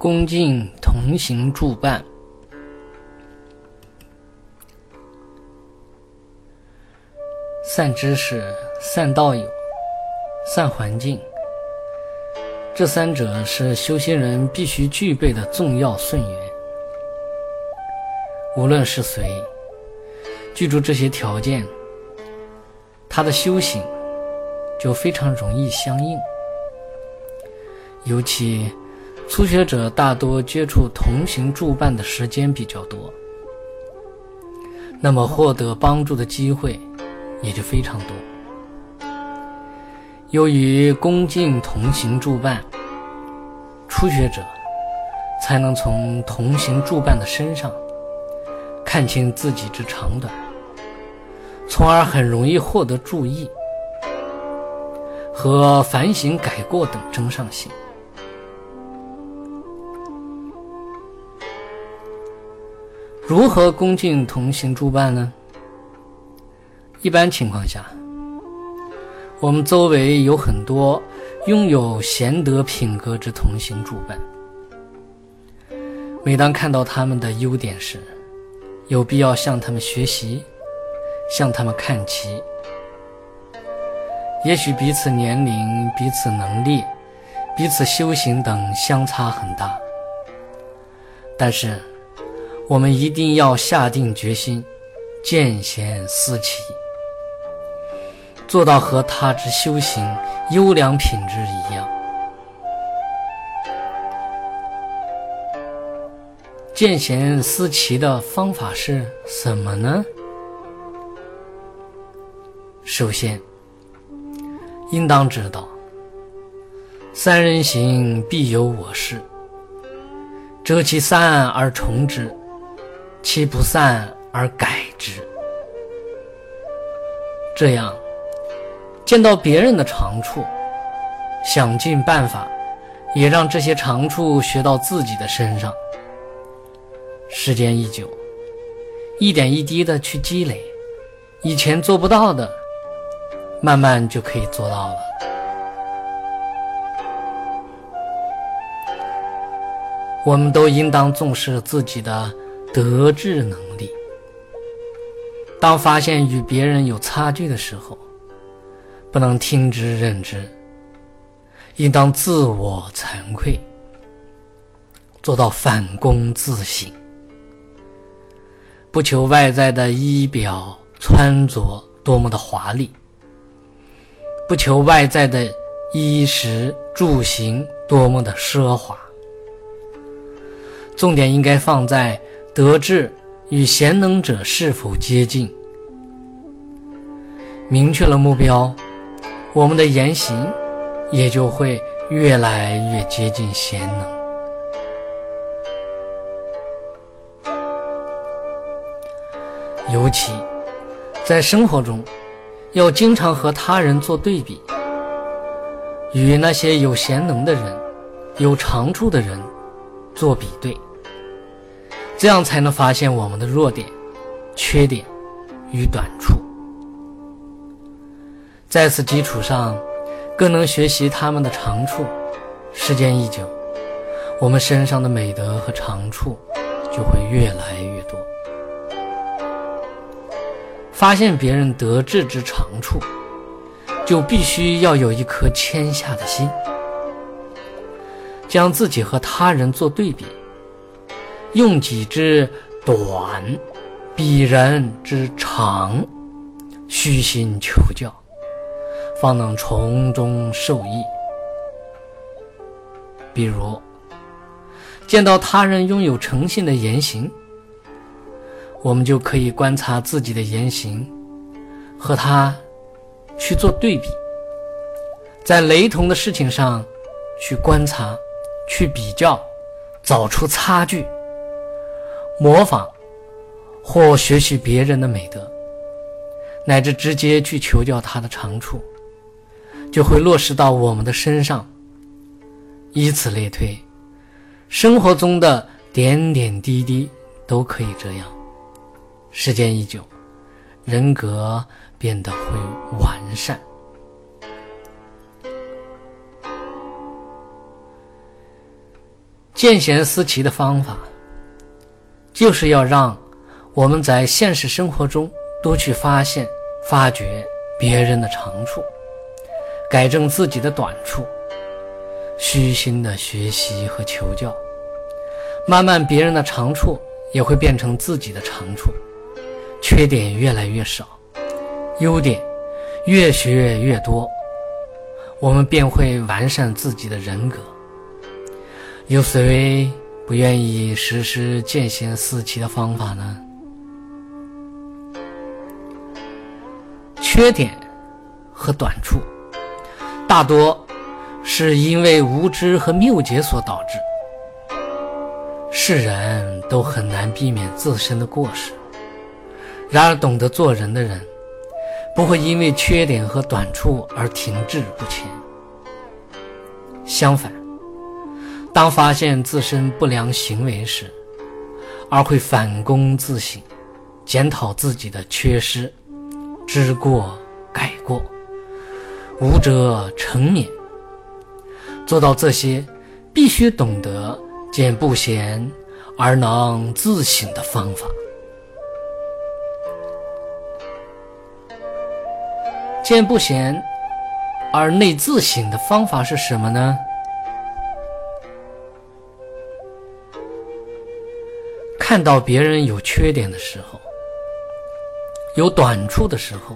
恭敬同行助伴。散知识、散道友、散环境，这三者是修行人必须具备的重要顺缘。无论是谁，记住这些条件，他的修行就非常容易相应。尤其初学者大多接触同行助伴的时间比较多，那么获得帮助的机会。也就非常多。由于恭敬同行助伴，初学者才能从同行助伴的身上看清自己之长短，从而很容易获得注意和反省改过等增上性。如何恭敬同行助伴呢？一般情况下，我们周围有很多拥有贤德品格之同行助伴。每当看到他们的优点时，有必要向他们学习，向他们看齐。也许彼此年龄、彼此能力、彼此修行等相差很大，但是我们一定要下定决心，见贤思齐。做到和他之修行优良品质一样。见贤思齐的方法是什么呢？首先，应当知道，三人行必有我师，择其善而从之，其不善而改之。这样。见到别人的长处，想尽办法，也让这些长处学到自己的身上。时间一久，一点一滴的去积累，以前做不到的，慢慢就可以做到了。我们都应当重视自己的德智能力。当发现与别人有差距的时候，不能听之任之，应当自我惭愧，做到反躬自省，不求外在的衣表穿着多么的华丽，不求外在的衣食住行多么的奢华，重点应该放在德智与贤能者是否接近，明确了目标。我们的言行也就会越来越接近贤能。尤其在生活中，要经常和他人做对比，与那些有贤能的人、有长处的人做比对，这样才能发现我们的弱点、缺点与短处。在此基础上，更能学习他们的长处。时间一久，我们身上的美德和长处就会越来越多。发现别人得志之长处，就必须要有一颗谦下的心，将自己和他人做对比，用己之短，比人之长，虚心求教。方能从中受益。比如，见到他人拥有诚信的言行，我们就可以观察自己的言行，和他去做对比，在雷同的事情上去观察、去比较，找出差距，模仿或学习别人的美德，乃至直接去求教他的长处。就会落实到我们的身上，以此类推，生活中的点点滴滴都可以这样。时间一久，人格变得会完善。见贤思齐的方法，就是要让我们在现实生活中多去发现、发掘别人的长处，改正自己的短处，虚心的学习和求教，慢慢别人的长处也会变成自己的长处，缺点越来越少，优点越学越多。我们便会完善自己的人格。有谁不愿意实施见贤思齐的方法呢？缺点和短处，大多是因为无知和谬解所导致。世人都很难避免自身的过失，然而懂得做人的人。不会因为缺点和短处而停滞不前。相反，当发现自身不良行为时，而会反躬自省，检讨自己的缺失，知过改过，无者成免。做到这些，必须懂得见不贤而能自省的方法。见不贤而内自省的方法是什么呢？看到别人有缺点的时候，有短处的时候，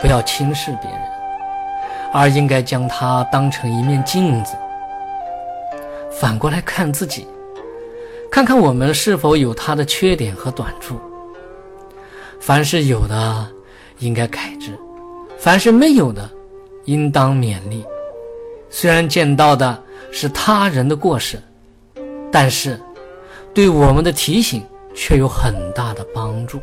不要轻视别人，而应该将它当成一面镜子，反过来看自己，看看我们是否有他的缺点和短处。凡是有的，应该改之。凡是没有的，应当勉励。虽然见到的是他人的过失，但是对我们的提醒却有很大的帮助。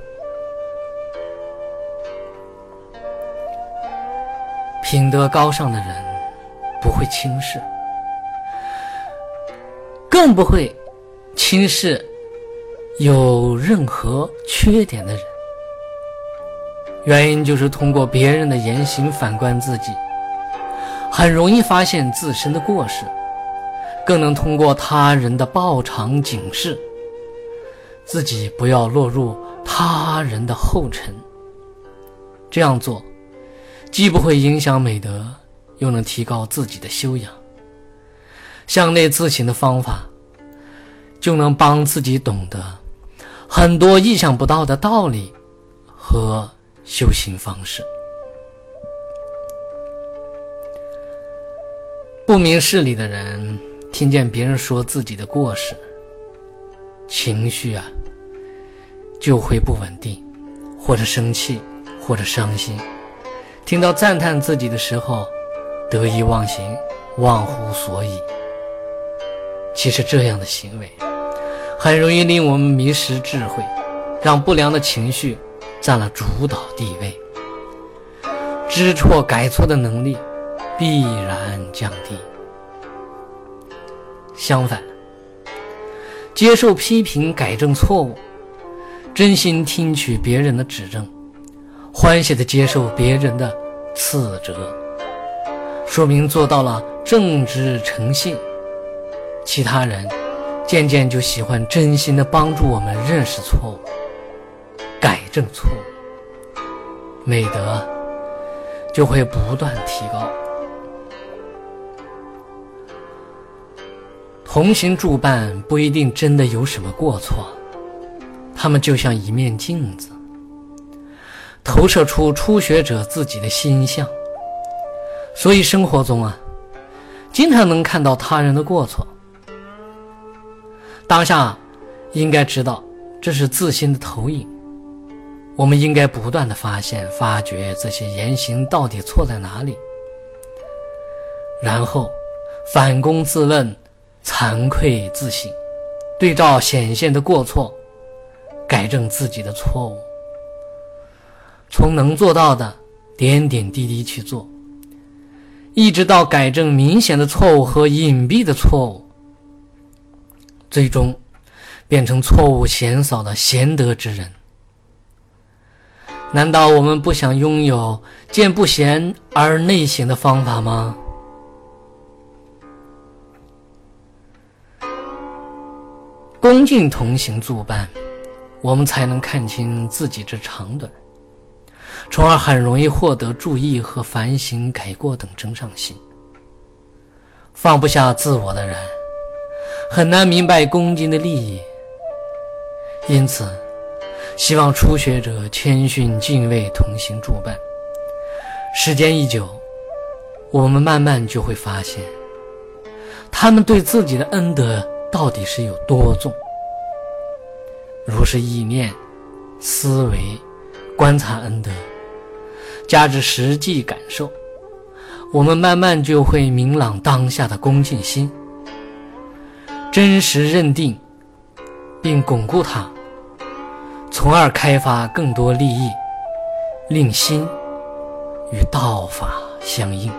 品德高尚的人不会轻视，更不会轻视有任何缺点的人。原因就是通过别人的言行反观自己，很容易发现自身的过失，更能通过他人的报偿警示，自己不要落入他人的后尘。这样做，既不会影响美德，又能提高自己的修养。向内自省的方法，就能帮自己懂得很多意想不到的道理和。修行方式，不明事理的人听见别人说自己的过失，情绪啊就会不稳定，或者生气，或者伤心。听到赞叹自己的时候，得意忘形，忘乎所以。其实这样的行为，很容易令我们迷失智慧，让不良的情绪。占了主导地位，知错改错的能力必然降低。相反，接受批评、改正错误，真心听取别人的指正，欢喜的接受别人的斥责，说明做到了正直诚信。其他人渐渐就喜欢真心的帮助我们认识错误。改正错误，美德就会不断提高。同行助伴不一定真的有什么过错，他们就像一面镜子，投射出初学者自己的心相。所以生活中啊，经常能看到他人的过错，当下应该知道这是自心的投影。我们应该不断的发现、发掘这些言行到底错在哪里，然后反躬自问、惭愧自省，对照显现的过错，改正自己的错误。从能做到的点点滴滴去做，一直到改正明显的错误和隐蔽的错误，最终变成错误嫌少的贤德之人。难道我们不想拥有见不贤而内省的方法吗？恭敬同行作伴，我们才能看清自己之长短，从而很容易获得注意和反省、改过等真上心。放不下自我的人，很难明白恭敬的利益。因此，希望初学者谦逊敬畏，同行助伴。时间一久，我们慢慢就会发现，他们对自己的恩德到底是有多重。如是意念、思维、观察恩德，加之实际感受。我们慢慢就会明朗当下的恭敬心，真实认定，并巩固它，从而开发更多利益，令心与道法相应。